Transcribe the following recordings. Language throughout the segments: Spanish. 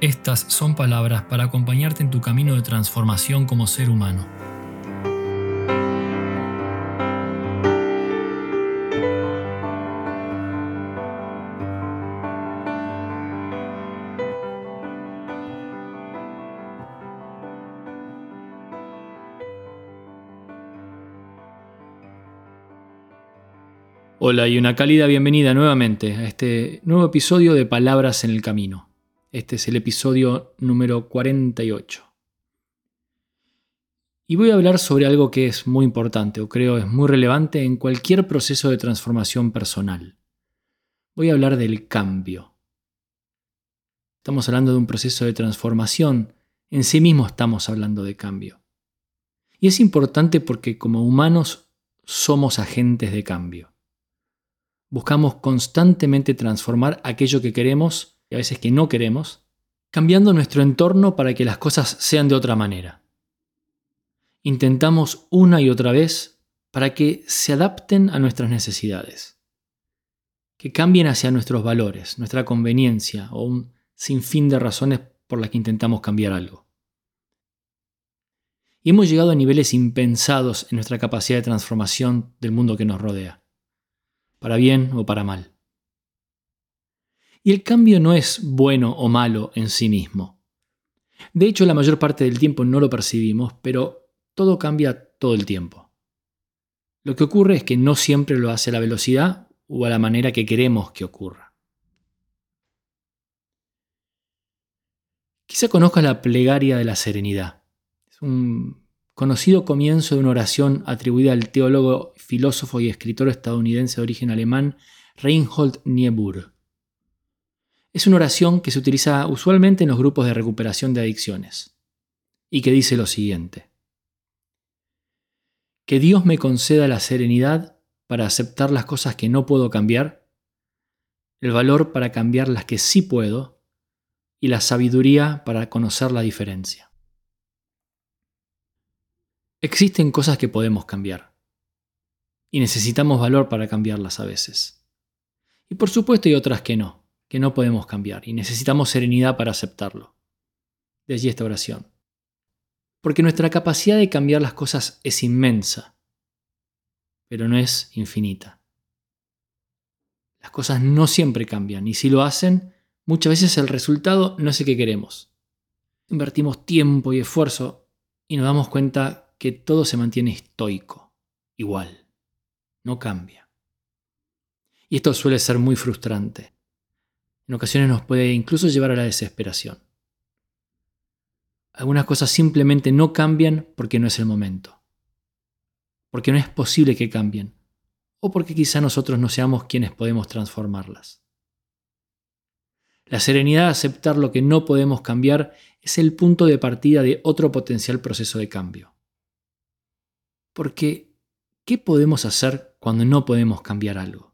estas son palabras para acompañarte en tu camino de transformación como ser humano. Hola y una cálida bienvenida nuevamente a este nuevo episodio de Palabras en el Camino. Este es el episodio número 48. Y voy a hablar sobre algo que es muy importante o creo es muy relevante en cualquier proceso de transformación personal. Voy a hablar del cambio. Estamos hablando de un proceso de transformación. En sí mismo estamos hablando de cambio. Y es importante porque como humanos somos agentes de cambio. Buscamos constantemente transformar aquello que queremos y a veces que no queremos, cambiando nuestro entorno para que las cosas sean de otra manera. Intentamos una y otra vez para que se adapten a nuestras necesidades, que cambien hacia nuestros valores, nuestra conveniencia o un sinfín de razones por las que intentamos cambiar algo. Y hemos llegado a niveles impensados en nuestra capacidad de transformación del mundo que nos rodea, para bien o para mal. Y el cambio no es bueno o malo en sí mismo. De hecho, la mayor parte del tiempo no lo percibimos, pero todo cambia todo el tiempo. Lo que ocurre es que no siempre lo hace a la velocidad o a la manera que queremos que ocurra. Quizá conozcas la plegaria de la serenidad. Es un conocido comienzo de una oración atribuida al teólogo, filósofo y escritor estadounidense de origen alemán Reinhold Niebuhr. Es una oración que se utiliza usualmente en los grupos de recuperación de adicciones y que dice lo siguiente. Que Dios me conceda la serenidad para aceptar las cosas que no puedo cambiar, el valor para cambiar las que sí puedo y la sabiduría para conocer la diferencia. Existen cosas que podemos cambiar y necesitamos valor para cambiarlas a veces. Y por supuesto hay otras que no que no podemos cambiar y necesitamos serenidad para aceptarlo. De allí esta oración. Porque nuestra capacidad de cambiar las cosas es inmensa, pero no es infinita. Las cosas no siempre cambian y si lo hacen, muchas veces el resultado no es el que queremos. Invertimos tiempo y esfuerzo y nos damos cuenta que todo se mantiene estoico, igual, no cambia. Y esto suele ser muy frustrante en ocasiones nos puede incluso llevar a la desesperación. Algunas cosas simplemente no cambian porque no es el momento, porque no es posible que cambien, o porque quizá nosotros no seamos quienes podemos transformarlas. La serenidad de aceptar lo que no podemos cambiar es el punto de partida de otro potencial proceso de cambio. Porque, ¿qué podemos hacer cuando no podemos cambiar algo?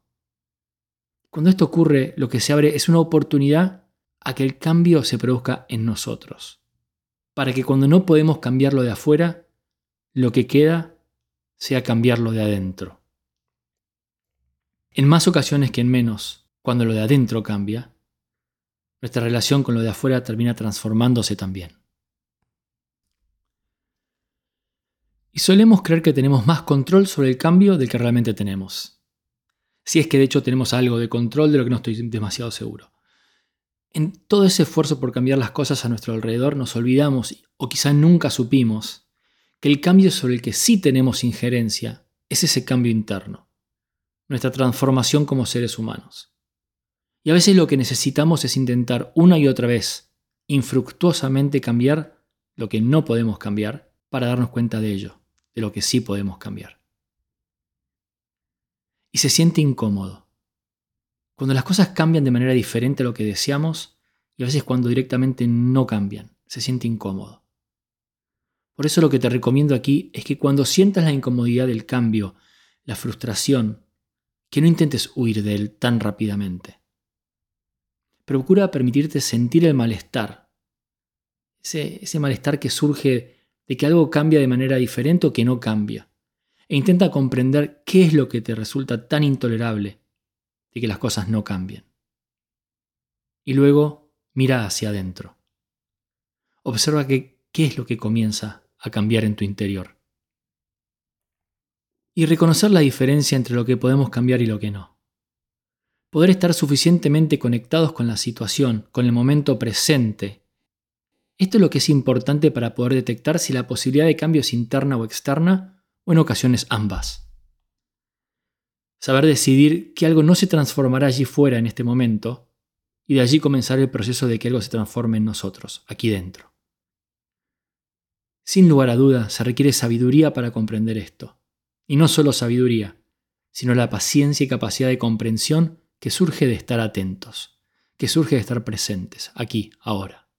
Cuando esto ocurre, lo que se abre es una oportunidad a que el cambio se produzca en nosotros. Para que cuando no podemos cambiarlo de afuera, lo que queda sea cambiarlo de adentro. En más ocasiones que en menos, cuando lo de adentro cambia, nuestra relación con lo de afuera termina transformándose también. Y solemos creer que tenemos más control sobre el cambio del que realmente tenemos si es que de hecho tenemos algo de control de lo que no estoy demasiado seguro. En todo ese esfuerzo por cambiar las cosas a nuestro alrededor nos olvidamos, o quizá nunca supimos, que el cambio sobre el que sí tenemos injerencia es ese cambio interno, nuestra transformación como seres humanos. Y a veces lo que necesitamos es intentar una y otra vez, infructuosamente cambiar lo que no podemos cambiar para darnos cuenta de ello, de lo que sí podemos cambiar y se siente incómodo. Cuando las cosas cambian de manera diferente a lo que deseamos y a veces cuando directamente no cambian, se siente incómodo. Por eso lo que te recomiendo aquí es que cuando sientas la incomodidad del cambio, la frustración, que no intentes huir de él tan rápidamente. Procura permitirte sentir el malestar, ese, ese malestar que surge de que algo cambia de manera diferente o que no cambia. E intenta comprender qué es lo que te resulta tan intolerable de que las cosas no cambien. Y luego mira hacia adentro. Observa qué es lo que comienza a cambiar en tu interior. Y reconocer la diferencia entre lo que podemos cambiar y lo que no. Poder estar suficientemente conectados con la situación, con el momento presente. Esto es lo que es importante para poder detectar si la posibilidad de cambio es interna o externa, o en ocasiones ambas. Saber decidir que algo no se transformará allí fuera en este momento, y de allí comenzar el proceso de que algo se transforme en nosotros, aquí dentro. Sin lugar a duda, se requiere sabiduría para comprender esto. Y no solo sabiduría, sino la paciencia y capacidad de comprensión que surge de estar atentos, que surge de estar presentes, aquí, ahora.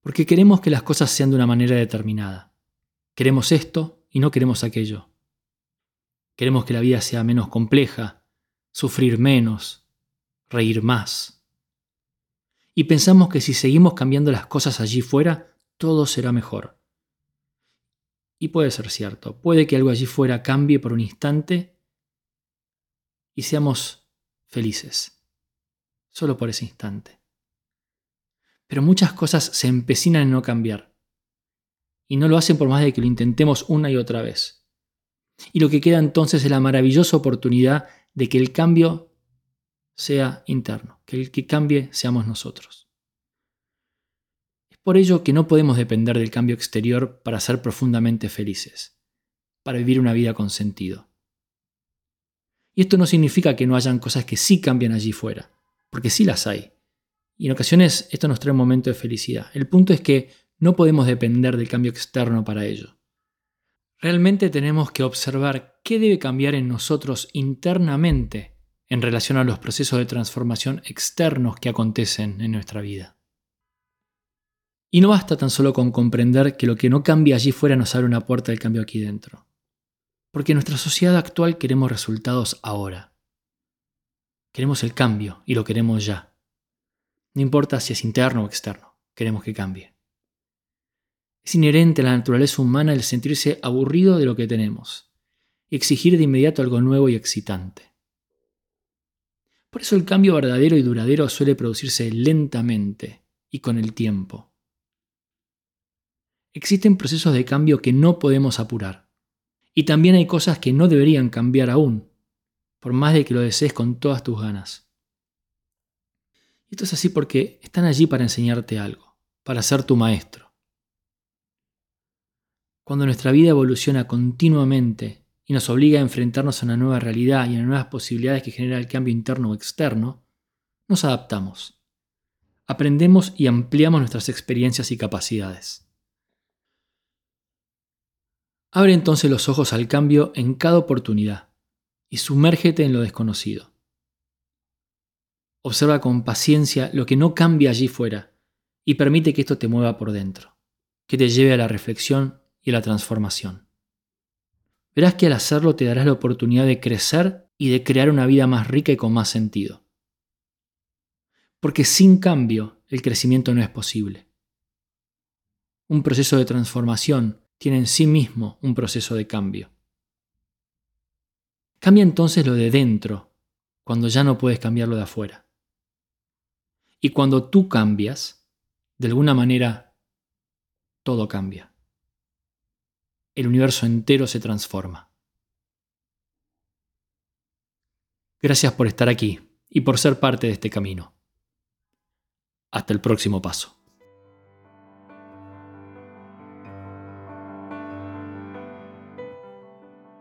Porque queremos que las cosas sean de una manera determinada. Queremos esto y no queremos aquello. Queremos que la vida sea menos compleja, sufrir menos, reír más. Y pensamos que si seguimos cambiando las cosas allí fuera, todo será mejor. Y puede ser cierto, puede que algo allí fuera cambie por un instante y seamos felices, solo por ese instante. Pero muchas cosas se empecinan en no cambiar, y no lo hacen por más de que lo intentemos una y otra vez. Y lo que queda entonces es la maravillosa oportunidad de que el cambio sea interno, que el que cambie seamos nosotros. Por ello que no podemos depender del cambio exterior para ser profundamente felices, para vivir una vida con sentido. Y esto no significa que no hayan cosas que sí cambian allí fuera, porque sí las hay. Y en ocasiones esto nos trae un momento de felicidad. El punto es que no podemos depender del cambio externo para ello. Realmente tenemos que observar qué debe cambiar en nosotros internamente en relación a los procesos de transformación externos que acontecen en nuestra vida. Y no basta tan solo con comprender que lo que no cambia allí fuera nos abre una puerta del cambio aquí dentro. Porque en nuestra sociedad actual queremos resultados ahora. Queremos el cambio y lo queremos ya. No importa si es interno o externo, queremos que cambie. Es inherente a la naturaleza humana el sentirse aburrido de lo que tenemos y exigir de inmediato algo nuevo y excitante. Por eso el cambio verdadero y duradero suele producirse lentamente y con el tiempo existen procesos de cambio que no podemos apurar. Y también hay cosas que no deberían cambiar aún, por más de que lo desees con todas tus ganas. Y esto es así porque están allí para enseñarte algo, para ser tu maestro. Cuando nuestra vida evoluciona continuamente y nos obliga a enfrentarnos a una nueva realidad y a nuevas posibilidades que genera el cambio interno o externo, nos adaptamos. Aprendemos y ampliamos nuestras experiencias y capacidades. Abre entonces los ojos al cambio en cada oportunidad y sumérgete en lo desconocido. Observa con paciencia lo que no cambia allí fuera y permite que esto te mueva por dentro, que te lleve a la reflexión y la transformación. Verás que al hacerlo te darás la oportunidad de crecer y de crear una vida más rica y con más sentido. Porque sin cambio el crecimiento no es posible. Un proceso de transformación tiene en sí mismo un proceso de cambio. Cambia entonces lo de dentro, cuando ya no puedes cambiar lo de afuera. Y cuando tú cambias, de alguna manera, todo cambia. El universo entero se transforma. Gracias por estar aquí y por ser parte de este camino. Hasta el próximo paso.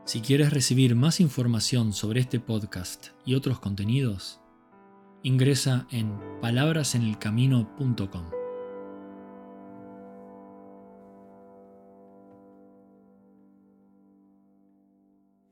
Si quieres recibir más información sobre este podcast y otros contenidos, ingresa en palabrasenelcamino.com.